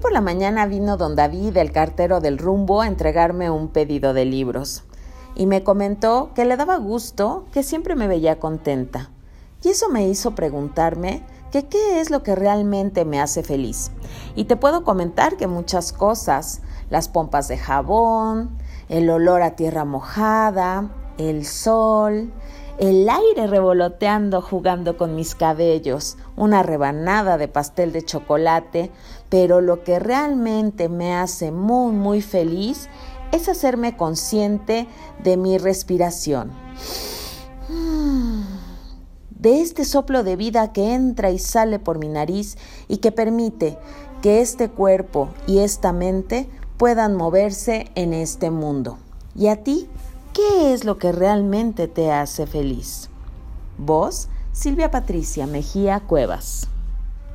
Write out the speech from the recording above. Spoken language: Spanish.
por la mañana vino don David, el cartero del rumbo, a entregarme un pedido de libros y me comentó que le daba gusto, que siempre me veía contenta. Y eso me hizo preguntarme que qué es lo que realmente me hace feliz. Y te puedo comentar que muchas cosas, las pompas de jabón, el olor a tierra mojada, el sol, el aire revoloteando jugando con mis cabellos, una rebanada de pastel de chocolate, pero lo que realmente me hace muy muy feliz es hacerme consciente de mi respiración. De este soplo de vida que entra y sale por mi nariz y que permite que este cuerpo y esta mente puedan moverse en este mundo. ¿Y a ti? ¿Qué es lo que realmente te hace feliz? Vos, Silvia Patricia Mejía Cuevas.